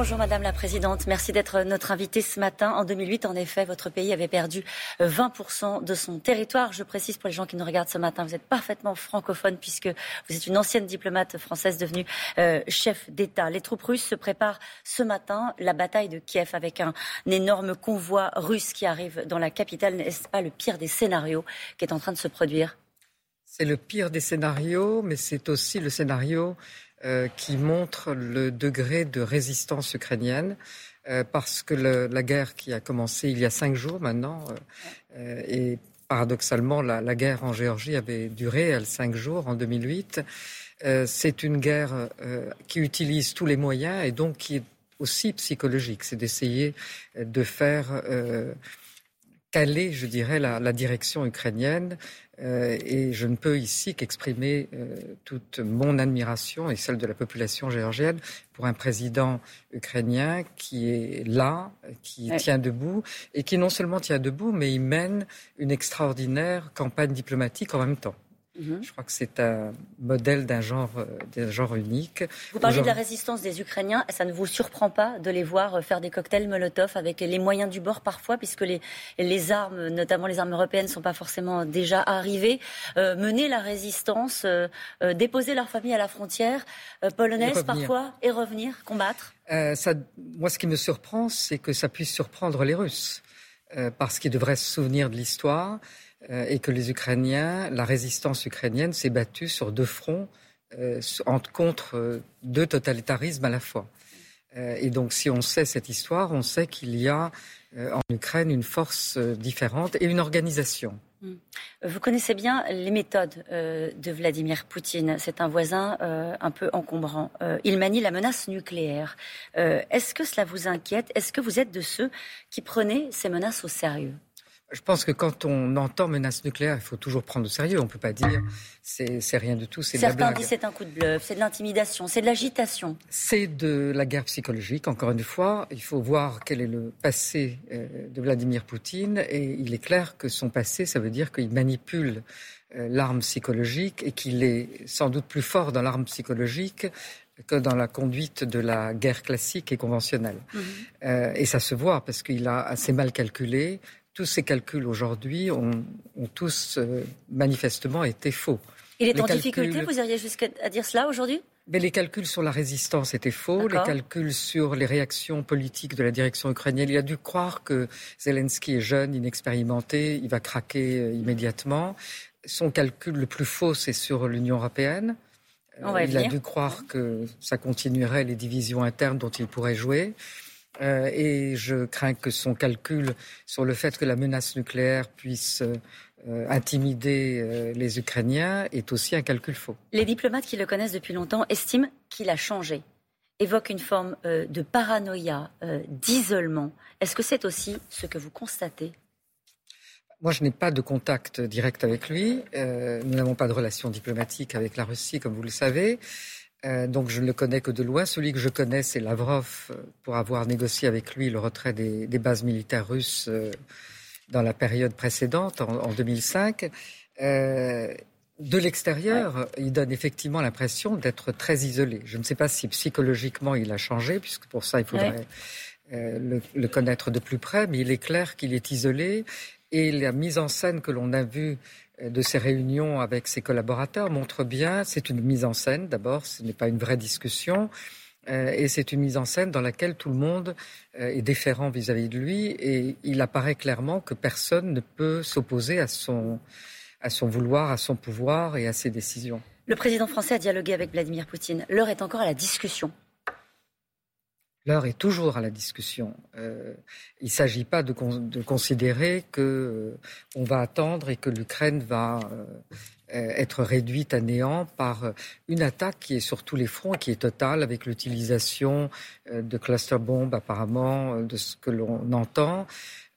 Bonjour Madame la Présidente, merci d'être notre invitée ce matin. En 2008, en effet, votre pays avait perdu 20% de son territoire. Je précise pour les gens qui nous regardent ce matin, vous êtes parfaitement francophone puisque vous êtes une ancienne diplomate française devenue euh, chef d'État. Les troupes russes se préparent ce matin la bataille de Kiev avec un, un énorme convoi russe qui arrive dans la capitale. N'est-ce pas le pire des scénarios qui est en train de se produire? C'est le pire des scénarios, mais c'est aussi le scénario euh, qui montre le degré de résistance ukrainienne. Euh, parce que la guerre qui a commencé il y a cinq jours maintenant, euh, et paradoxalement, la, guerre en Géorgie avait duré, elle, cinq jours en 2008. Euh, c'est une guerre euh, qui utilise tous les moyens et donc qui est aussi psychologique. C'est d'essayer de faire euh, caler, je dirais, la direction ukrainienne euh, et je ne peux ici qu'exprimer euh, toute mon admiration et celle de la population géorgienne pour un président ukrainien qui est là, qui tient debout et qui non seulement tient debout, mais il mène une extraordinaire campagne diplomatique en même temps. Mmh. Je crois que c'est un modèle d'un genre, euh, d'un genre unique. Vous parlez de la résistance des Ukrainiens. Ça ne vous surprend pas de les voir euh, faire des cocktails Molotov avec les moyens du bord parfois, puisque les, les armes, notamment les armes européennes, ne sont pas forcément déjà arrivées. Euh, mener la résistance, euh, euh, déposer leur famille à la frontière euh, polonaise et parfois et revenir combattre. Ça, moi, ce qui me surprend, c'est que ça puisse surprendre les Russes, parce qu'ils devraient se souvenir de l'histoire. Euh, et que les Ukrainiens, la résistance ukrainienne s'est battue sur deux fronts euh, contre euh, deux totalitarismes à la fois. Et donc, si on sait cette histoire, on sait qu'il y a en Ukraine une force différente et une organisation. Hmm. Vous connaissez bien les méthodes de Vladimir Poutine. C'est un voisin un peu encombrant. il manie la menace nucléaire. Est-ce que cela vous inquiète? Est-ce que vous êtes de ceux qui prenaient ces menaces au sérieux? Je pense que quand on entend menace nucléaire, il faut toujours prendre au sérieux. On ne peut pas dire c'est, c'est rien du tout, c'est de la blague. disent c'est un coup de bluff, c'est de l'intimidation, c'est de l'agitation. C'est de la guerre psychologique, encore une fois. Il faut voir quel est le passé euh, de Vladimir Poutine. Et il est clair que son passé, ça veut dire qu'il manipule euh, l'arme psychologique et qu'il est sans doute plus fort dans l'arme psychologique que dans la conduite de la guerre classique et conventionnelle. Mmh. Euh, et ça se voit parce qu'il a assez mal calculé tous ces calculs aujourd'hui ont, ont, tous euh, manifestement été faux. Il est les en calculs... difficulté, vous iriez jusqu'à dire cela aujourd'hui? Mais les calculs sur la résistance étaient faux, les calculs sur les réactions politiques de la direction ukrainienne. Il a dû croire que Zelensky est jeune, inexpérimenté, il va craquer euh, immédiatement. Son calcul le plus faux, c'est sur l'Union européenne. Euh, il a dû croire que ça continuerait les divisions internes dont il pourrait jouer. Euh, et je crains que son calcul sur le fait que la menace nucléaire puisse euh, intimider euh, les Ukrainiens est aussi un calcul faux. Les diplomates qui le connaissent depuis longtemps estiment qu'il a changé, évoquent une forme de paranoïa, d'isolement. Est-ce que c'est aussi ce que vous constatez? Moi, je n'ai pas de contact direct avec lui. Nous n'avons pas de relation diplomatique avec la Russie, comme vous le savez. Euh, donc je ne le connais que de loin. Celui que je connais, c'est Lavrov, euh, pour avoir négocié avec lui le retrait des, des bases militaires russes euh, dans la période précédente, en, en 2005. Euh, de l'extérieur, ouais. il donne effectivement l'impression d'être très isolé. Je ne sais pas si psychologiquement il a changé, puisque pour ça il faudrait ouais. le, le, connaître de plus près, mais il est clair qu'il est isolé. Et la mise en scène que l'on a vue de ces réunions avec ses collaborateurs montre bien, c'est une mise en scène d'abord, ce n'est pas une vraie discussion, euh, et c'est une mise en scène dans laquelle tout le monde euh, est déférent vis-à-vis -vis de lui, et il apparaît clairement que personne ne peut s'opposer à son, à son vouloir, à son pouvoir et à ses décisions. Le président français a dialogué avec Vladimir Poutine. L'heure est encore à la discussion. L'heure est toujours à la discussion. Euh, il ne s'agit pas de, con de, considérer que euh, on va attendre et que l'Ukraine va euh, être réduite à néant par une attaque qui est sur tous les fronts, qui est totale, avec l'utilisation de cluster bombes apparemment, de ce que l'on entend,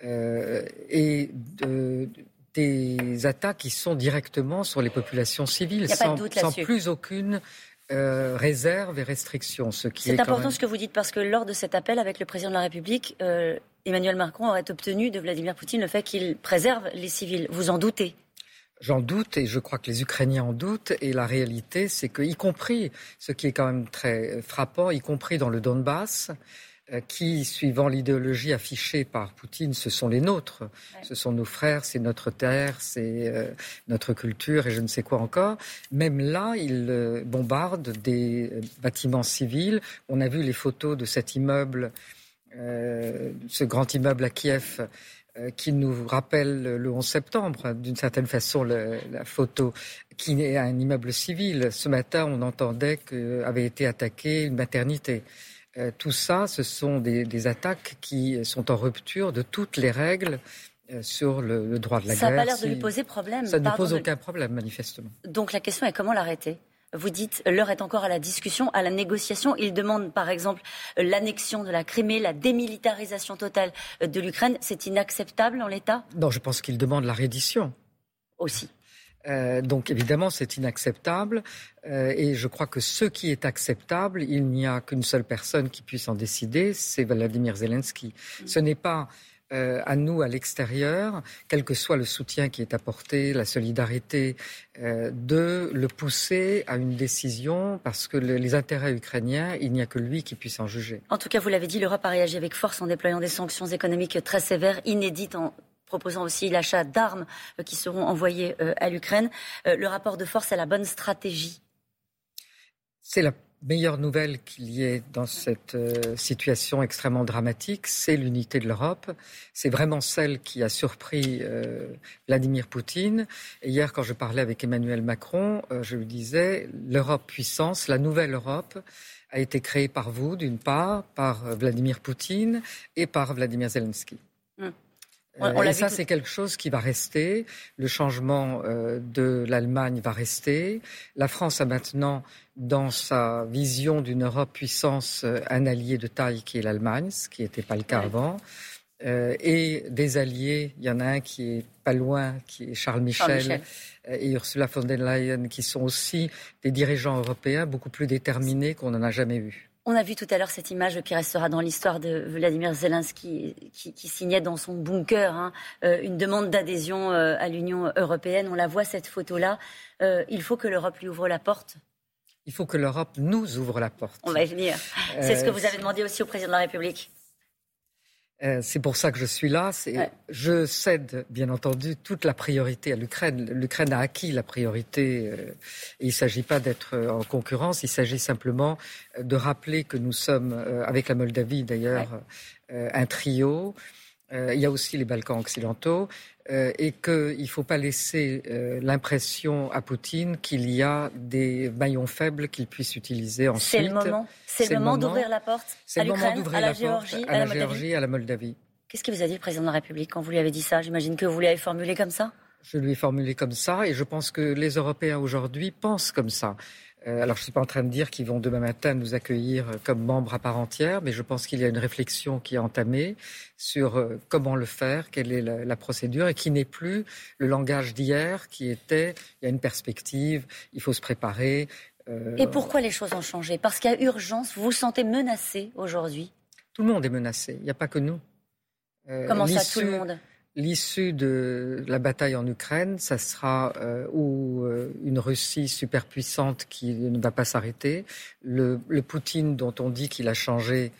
et de, des attaques qui sont directement sur les populations civiles, sans, sans plus aucune euh, réserves et restrictions. Ce qui c'est important même... ce que vous dites parce que lors de cet appel avec le président de la République, euh, Emmanuel Macron aurait obtenu de Vladimir Poutine le fait qu'il préserve les civils. Vous en doutez? J'en doute et je crois que les Ukrainiens en doutent. Et la réalité, c'est que, y compris, ce qui est quand même très frappant, y compris dans le Donbass, qui, suivant l'idéologie affichée par Poutine, ce sont les nôtres. Ce sont nos frères, c'est notre terre, c'est euh, notre culture et je ne sais quoi encore. Même là, ils euh, bombardent des bâtiments civils. On a vu les photos de cet immeuble, ce grand immeuble à Kiev. qui nous rappelle le 11 septembre, d'une certaine façon, la photo, qui est un immeuble civil. Ce matin, on entendait qu'avait été attaquée une maternité. Euh, tout ça, ce sont des, attaques qui sont en rupture de toutes les règles euh, sur le, droit de la guerre. Ça n'a pas l'air de lui poser problème. Ça ne pose aucun problème, manifestement. Donc la question est comment l'arrêter? Vous dites l'heure est encore à la discussion, à la négociation. Il demande par exemple l'annexion de la Crimée, la démilitarisation totale de l'Ukraine. C'est inacceptable en l'état? Non, je pense qu'il demande la reddition. Aussi. Euh, donc évidemment, c'est inacceptable. Euh, et je crois que ce qui est acceptable, il n'y a qu'une seule personne qui puisse en décider, c'est Vladimir Zelensky. Ce n'est pas euh, à nous, à l'extérieur, quel que soit le soutien qui est apporté, la solidarité, de le pousser à une décision parce que les intérêts ukrainiens, il n'y a que lui qui puisse en juger. En tout cas, vous l'avez dit, l'Europe a réagi avec force en déployant des sanctions économiques très sévères, inédites en proposant aussi l'achat d'armes euh, qui seront envoyées euh, à l'Ukraine. Euh, le rapport de force est la bonne stratégie C'est la meilleure nouvelle qu'il y ait dans cette situation extrêmement dramatique, c'est l'unité de l'Europe. C'est vraiment celle qui a surpris Vladimir Poutine. Et hier, quand je parlais avec Emmanuel Macron, je lui disais, l'Europe puissance, la nouvelle Europe, a été créée par vous, d'une part, par Vladimir Poutine et par Vladimir Zelensky. Euh, et ça, c'est quelque chose qui va rester. Le changement euh, de l'Allemagne va rester. La France a maintenant, dans sa vision d'une Europe puissance, euh, un allié de taille qui est l'Allemagne, ce qui n'était pas le cas avant. et des alliés, il y en a un qui est pas loin, qui est Charles Michel, et Ursula von der Leyen, qui sont aussi des dirigeants européens beaucoup plus déterminés qu'on n'en a jamais eu. On a vu tout à l'heure cette image qui restera dans l'histoire de Vladimir Zelensky, qui, signait dans son bunker hein, euh, une demande d'adhésion euh, à l'Union européenne. On la voit, cette photo-là. Euh, il faut que l'Europe lui ouvre la porte. Il faut que l'Europe nous ouvre la porte. On va y venir. C'est ce que vous avez demandé aussi au président de la République. Euh, c'est pour ça que je suis là. Je cède, bien entendu, toute la priorité à l'Ukraine. L'Ukraine a acquis la priorité. Euh, il ne s'agit pas d'être euh, en concurrence. Il s'agit simplement de rappeler que nous sommes, avec la Moldavie d'ailleurs, un trio. Il y a aussi les Balkans occidentaux. Euh, et qu'il ne faut pas laisser euh, l'impression à Poutine qu'il y a des maillons faibles qu'il puisse utiliser ensuite. C'est le moment, c'est le moment d'ouvrir la porte à l'Ukraine, à la Géorgie, à, la, Géorgie, à la Moldavie. Qu'est-ce qu'il vous a dit le président de la République quand vous lui avez dit ça? J'imagine que vous l'avez formulé comme ça je lui ai formulé comme ça et je pense que les Européens aujourd'hui pensent comme ça. Euh, alors, je ne suis pas en train de dire qu'ils vont demain matin nous accueillir comme membres à part entière, mais je pense qu'il y a une réflexion qui est entamée sur euh, comment le faire, quelle est la, procédure, et qui n'est plus le langage d'hier, qui était il y a une perspective, il faut se préparer. Euh, et pourquoi les choses ont changé? Parce qu'il y a urgence. Vous vous sentez menacé aujourd'hui? Tout le monde est menacé. Il n'y a pas que nous. Comment ça, tout le monde? L'issue de la bataille en Ukraine, ça sera euh, ou euh, une Russie superpuissante qui ne va pas s'arrêter, le, Poutine dont on dit qu'il a changé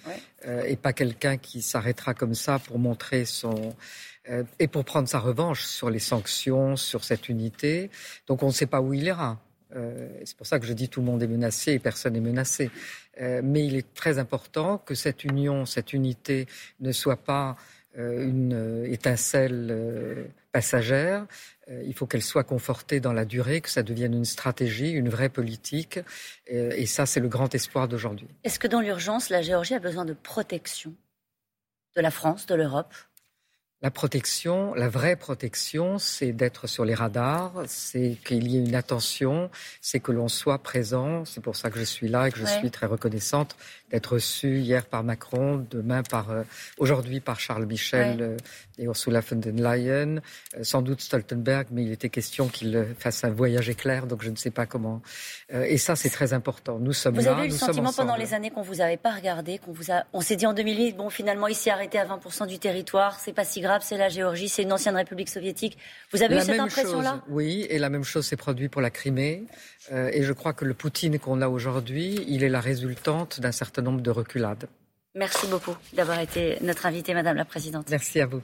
euh, et pas quelqu'un qui s'arrêtera comme ça pour montrer son et pour prendre sa revanche sur les sanctions, sur cette unité. Donc on ne sait pas où il ira. c'est pour ça que je dis tout le monde est menacé et personne n'est menacé. mais il est très important que cette union, cette unité ne soit pas euh, une euh, étincelle euh, passagère. Il faut qu'elle soit confortée dans la durée, que ça devienne une stratégie, une vraie politique. Et ça, c'est le grand espoir d'aujourd'hui. Est-ce que dans l'urgence, la Géorgie a besoin de protection de la France, de l'Europe? La protection, la vraie protection, c'est d'être sur les radars, c'est qu'il y ait une attention, c'est que l'on soit présent. C'est pour ça que je suis là et que je suis très reconnaissante d'être reçue hier par Macron, demain par, euh, aujourd'hui par Charles Michel euh, et Ursula von der Leyen, euh, sans doute Stoltenberg, mais il était question qu'il fasse un voyage éclair, donc je ne sais pas comment. et ça, c'est très important. Nous sommes vous là. Vous avez eu le sentiment pendant les années qu'on vous avait pas regardé, qu'on vous a, on s'est dit en 2008, bon, finalement, il s'est arrêté à 20% du territoire, c'est pas si grave c'est la Géorgie, c'est une ancienne république soviétique. Vous avez eu cette impression-là? Oui, et la même chose s'est produite pour la Crimée. Euh, et je crois que le Poutine qu'on a aujourd'hui, il est la résultante d'un certain nombre de reculades. Merci beaucoup d'avoir été notre invitée, Madame la Présidente. Merci à vous.